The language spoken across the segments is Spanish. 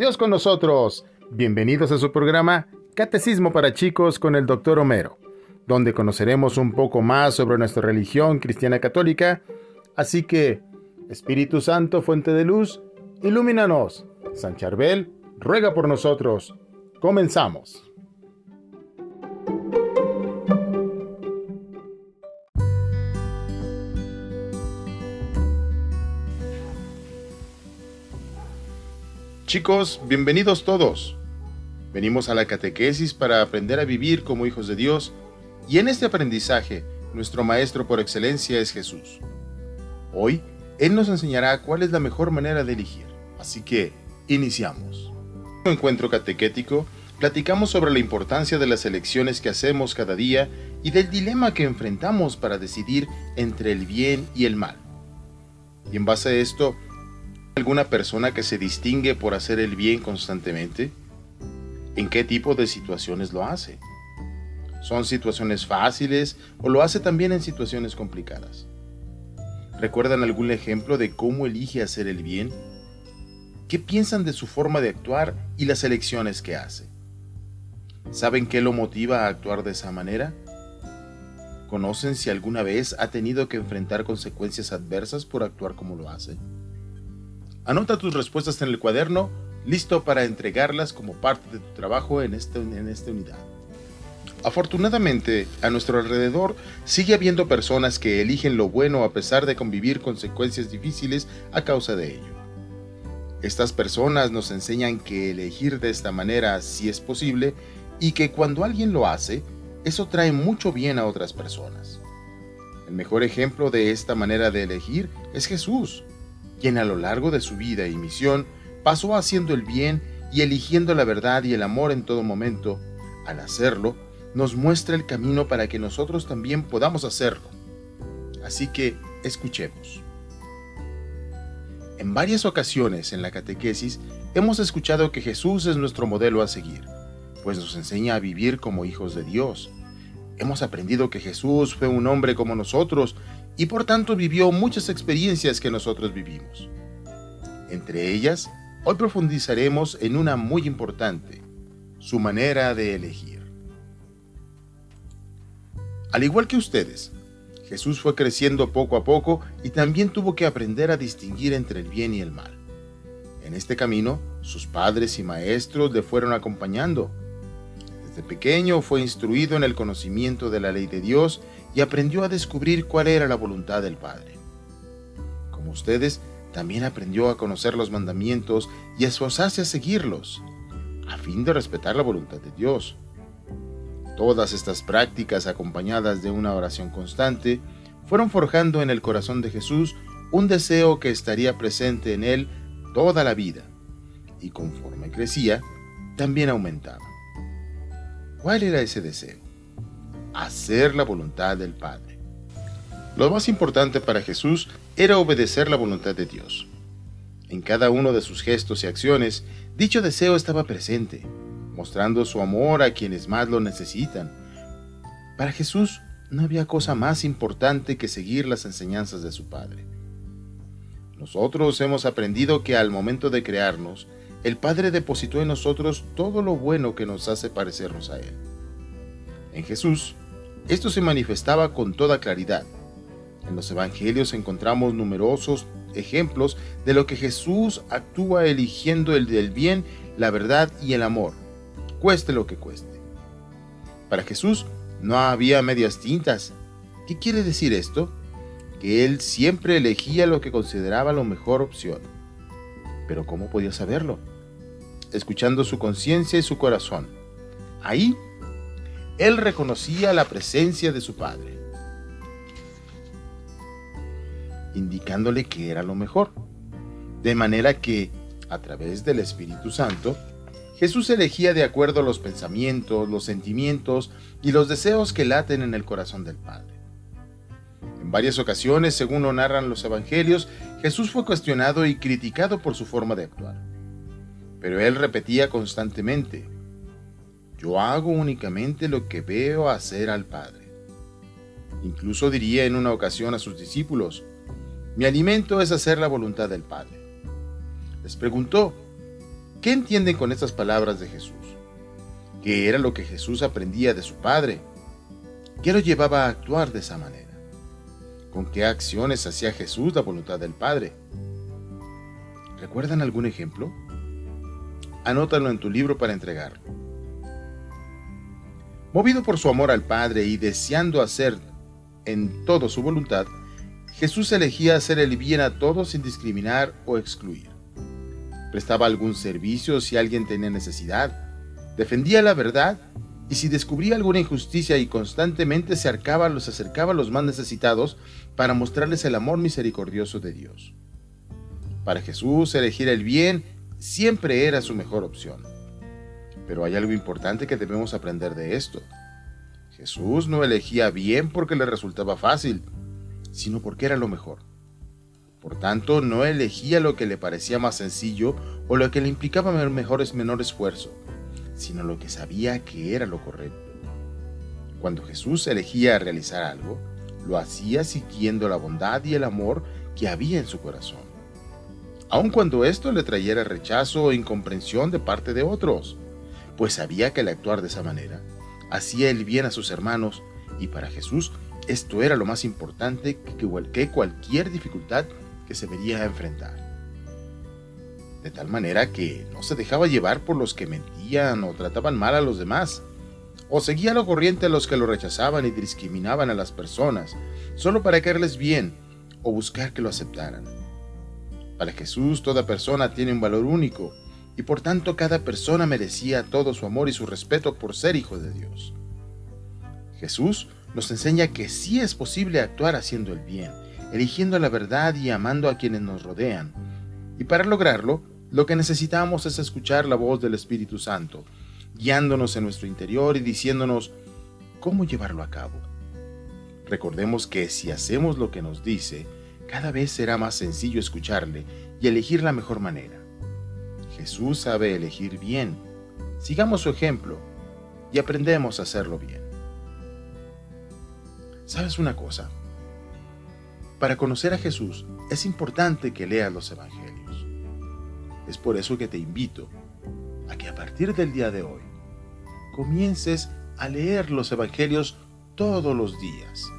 Dios con nosotros. Bienvenidos a su programa Catecismo para chicos con el Dr. Homero, donde conoceremos un poco más sobre nuestra religión cristiana católica. Así que, Espíritu Santo, fuente de luz, ilumínanos. San Charbel, ruega por nosotros. Comenzamos. Chicos, bienvenidos todos. Venimos a la catequesis para aprender a vivir como hijos de Dios y en este aprendizaje nuestro maestro por excelencia es Jesús. Hoy Él nos enseñará cuál es la mejor manera de elegir. Así que, iniciamos. En un encuentro catequético, platicamos sobre la importancia de las elecciones que hacemos cada día y del dilema que enfrentamos para decidir entre el bien y el mal. Y en base a esto, alguna persona que se distingue por hacer el bien constantemente? ¿En qué tipo de situaciones lo hace? ¿Son situaciones fáciles o lo hace también en situaciones complicadas? ¿Recuerdan algún ejemplo de cómo elige hacer el bien? ¿Qué piensan de su forma de actuar y las elecciones que hace? ¿Saben qué lo motiva a actuar de esa manera? ¿Conocen si alguna vez ha tenido que enfrentar consecuencias adversas por actuar como lo hace? Anota tus respuestas en el cuaderno, listo para entregarlas como parte de tu trabajo en, este, en esta unidad. Afortunadamente, a nuestro alrededor sigue habiendo personas que eligen lo bueno a pesar de convivir consecuencias difíciles a causa de ello. Estas personas nos enseñan que elegir de esta manera sí es posible y que cuando alguien lo hace, eso trae mucho bien a otras personas. El mejor ejemplo de esta manera de elegir es Jesús, quien a lo largo de su vida y misión pasó haciendo el bien y eligiendo la verdad y el amor en todo momento, al hacerlo, nos muestra el camino para que nosotros también podamos hacerlo. Así que escuchemos. En varias ocasiones en la catequesis hemos escuchado que Jesús es nuestro modelo a seguir, pues nos enseña a vivir como hijos de Dios. Hemos aprendido que Jesús fue un hombre como nosotros y por tanto vivió muchas experiencias que nosotros vivimos. Entre ellas, hoy profundizaremos en una muy importante, su manera de elegir. Al igual que ustedes, Jesús fue creciendo poco a poco y también tuvo que aprender a distinguir entre el bien y el mal. En este camino, sus padres y maestros le fueron acompañando. Desde pequeño fue instruido en el conocimiento de la ley de Dios y aprendió a descubrir cuál era la voluntad del Padre. Como ustedes, también aprendió a conocer los mandamientos y a esforzarse a seguirlos, a fin de respetar la voluntad de Dios. Todas estas prácticas, acompañadas de una oración constante, fueron forjando en el corazón de Jesús un deseo que estaría presente en él toda la vida, y conforme crecía, también aumentaba. ¿Cuál era ese deseo? Hacer la voluntad del Padre. Lo más importante para Jesús era obedecer la voluntad de Dios. En cada uno de sus gestos y acciones, dicho deseo estaba presente, mostrando su amor a quienes más lo necesitan. Para Jesús no había cosa más importante que seguir las enseñanzas de su Padre. Nosotros hemos aprendido que al momento de crearnos, el Padre depositó en nosotros todo lo bueno que nos hace parecernos a Él. En Jesús, esto se manifestaba con toda claridad. En los Evangelios encontramos numerosos ejemplos de lo que Jesús actúa eligiendo el del bien, la verdad y el amor, cueste lo que cueste. Para Jesús no había medias tintas. ¿Qué quiere decir esto? Que él siempre elegía lo que consideraba la mejor opción. Pero ¿cómo podía saberlo? Escuchando su conciencia y su corazón. Ahí él reconocía la presencia de su Padre, indicándole que era lo mejor. De manera que, a través del Espíritu Santo, Jesús elegía de acuerdo a los pensamientos, los sentimientos y los deseos que laten en el corazón del Padre. En varias ocasiones, según lo narran los Evangelios, Jesús fue cuestionado y criticado por su forma de actuar. Pero él repetía constantemente, yo hago únicamente lo que veo hacer al Padre. Incluso diría en una ocasión a sus discípulos, mi alimento es hacer la voluntad del Padre. Les preguntó, ¿Qué entienden con estas palabras de Jesús? ¿Qué era lo que Jesús aprendía de su Padre? ¿Qué lo llevaba a actuar de esa manera? ¿Con qué acciones hacía Jesús la voluntad del Padre? ¿Recuerdan algún ejemplo? Anótalo en tu libro para entregarlo. Movido por su amor al Padre y deseando hacer en todo su voluntad, Jesús elegía hacer el bien a todos sin discriminar o excluir. Prestaba algún servicio si alguien tenía necesidad, defendía la verdad y si descubría alguna injusticia y constantemente se acercaba, los acercaba a los más necesitados para mostrarles el amor misericordioso de Dios. Para Jesús elegir el bien siempre era su mejor opción. Pero hay algo importante que debemos aprender de esto. Jesús no elegía bien porque le resultaba fácil, sino porque era lo mejor. Por tanto, no elegía lo que le parecía más sencillo o lo que le implicaba mejor, menor esfuerzo, sino lo que sabía que era lo correcto. Cuando Jesús elegía realizar algo, lo hacía siguiendo la bondad y el amor que había en su corazón, aun cuando esto le trayera rechazo o incomprensión de parte de otros pues sabía que al actuar de esa manera, hacía el bien a sus hermanos y para Jesús esto era lo más importante que cualquier dificultad que se vería a enfrentar. De tal manera que no se dejaba llevar por los que mentían o trataban mal a los demás, o seguía la corriente a los que lo rechazaban y discriminaban a las personas, solo para caerles bien o buscar que lo aceptaran. Para Jesús toda persona tiene un valor único y por tanto cada persona merecía todo su amor y su respeto por ser hijo de Dios. Jesús nos enseña que sí es posible actuar haciendo el bien, eligiendo la verdad y amando a quienes nos rodean. Y para lograrlo, lo que necesitamos es escuchar la voz del Espíritu Santo, guiándonos en nuestro interior y diciéndonos cómo llevarlo a cabo. Recordemos que si hacemos lo que nos dice, cada vez será más sencillo escucharle y elegir la mejor manera. Jesús sabe elegir bien. Sigamos su ejemplo y aprendemos a hacerlo bien. ¿Sabes una cosa? Para conocer a Jesús es importante que leas los Evangelios. Es por eso que te invito a que a partir del día de hoy comiences a leer los Evangelios todos los días.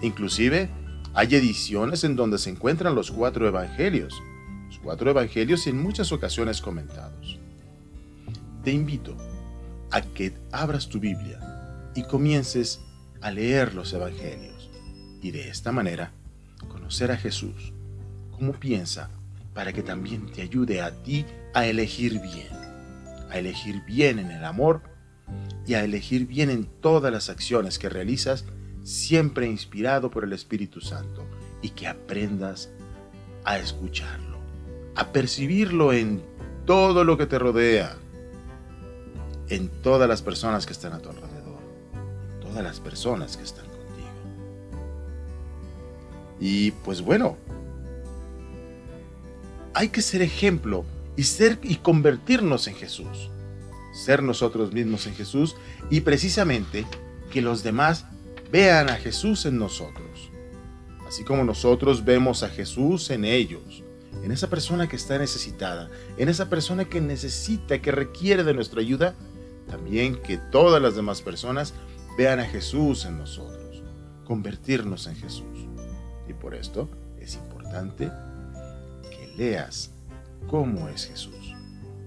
Inclusive hay ediciones en donde se encuentran los cuatro Evangelios cuatro evangelios y en muchas ocasiones comentados. Te invito a que abras tu Biblia y comiences a leer los evangelios y de esta manera conocer a Jesús, cómo piensa, para que también te ayude a ti a elegir bien, a elegir bien en el amor y a elegir bien en todas las acciones que realizas, siempre inspirado por el Espíritu Santo y que aprendas a escucharlo a percibirlo en todo lo que te rodea, en todas las personas que están a tu alrededor, en todas las personas que están contigo. Y pues bueno, hay que ser ejemplo y ser y convertirnos en Jesús. Ser nosotros mismos en Jesús y precisamente que los demás vean a Jesús en nosotros. Así como nosotros vemos a Jesús en ellos en esa persona que está necesitada, en esa persona que necesita, que requiere de nuestra ayuda, también que todas las demás personas vean a Jesús en nosotros, convertirnos en Jesús. Y por esto es importante que leas cómo es Jesús.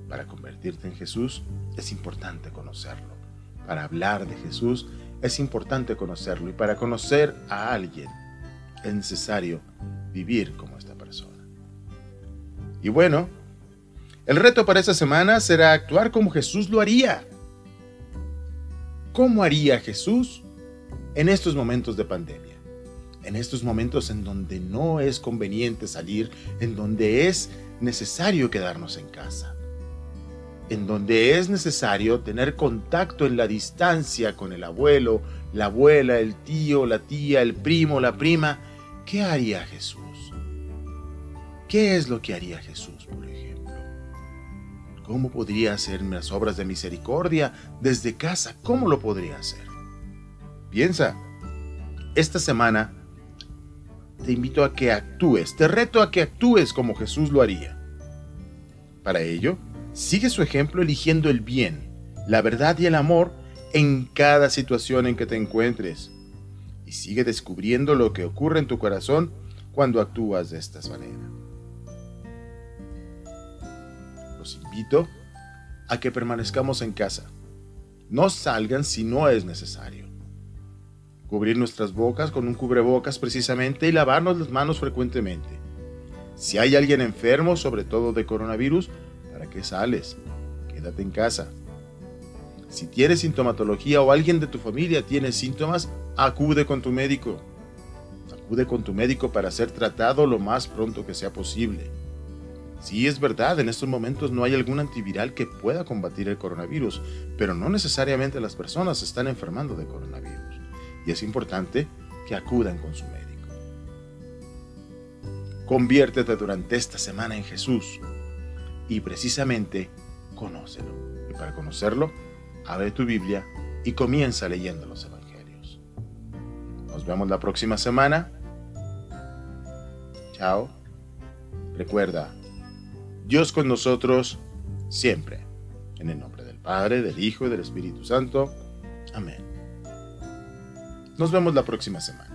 Para convertirte en Jesús es importante conocerlo. Para hablar de Jesús es importante conocerlo. Y para conocer a alguien es necesario vivir como esta persona. Y bueno, el reto para esta semana será actuar como Jesús lo haría. ¿Cómo haría Jesús en estos momentos de pandemia? En estos momentos en donde no es conveniente salir, en donde es necesario quedarnos en casa, en donde es necesario tener contacto en la distancia con el abuelo, la abuela, el tío, la tía, el primo, la prima, ¿qué haría Jesús? ¿Qué es lo que haría Jesús, por ejemplo? ¿Cómo podría hacer las obras de misericordia desde casa? ¿Cómo lo podría hacer? Piensa, esta semana te invito a que actúes, te reto a que actúes como Jesús lo haría. Para ello, sigue su ejemplo eligiendo el bien, la verdad y el amor en cada situación en que te encuentres. Y sigue descubriendo lo que ocurre en tu corazón cuando actúas de esta manera. Invito a que permanezcamos en casa. No salgan si no es necesario. Cubrir nuestras bocas con un cubrebocas precisamente y lavarnos las manos frecuentemente. Si hay alguien enfermo, sobre todo de coronavirus, ¿para qué sales? Quédate en casa. Si tienes sintomatología o alguien de tu familia tiene síntomas, acude con tu médico. Acude con tu médico para ser tratado lo más pronto que sea posible. Sí, es verdad, en estos momentos no hay algún antiviral que pueda combatir el coronavirus, pero no necesariamente las personas están enfermando de coronavirus. Y es importante que acudan con su médico. Conviértete durante esta semana en Jesús y precisamente conócelo. Y para conocerlo, abre tu Biblia y comienza leyendo los Evangelios. Nos vemos la próxima semana. Chao. Recuerda, Dios con nosotros siempre. En el nombre del Padre, del Hijo y del Espíritu Santo. Amén. Nos vemos la próxima semana.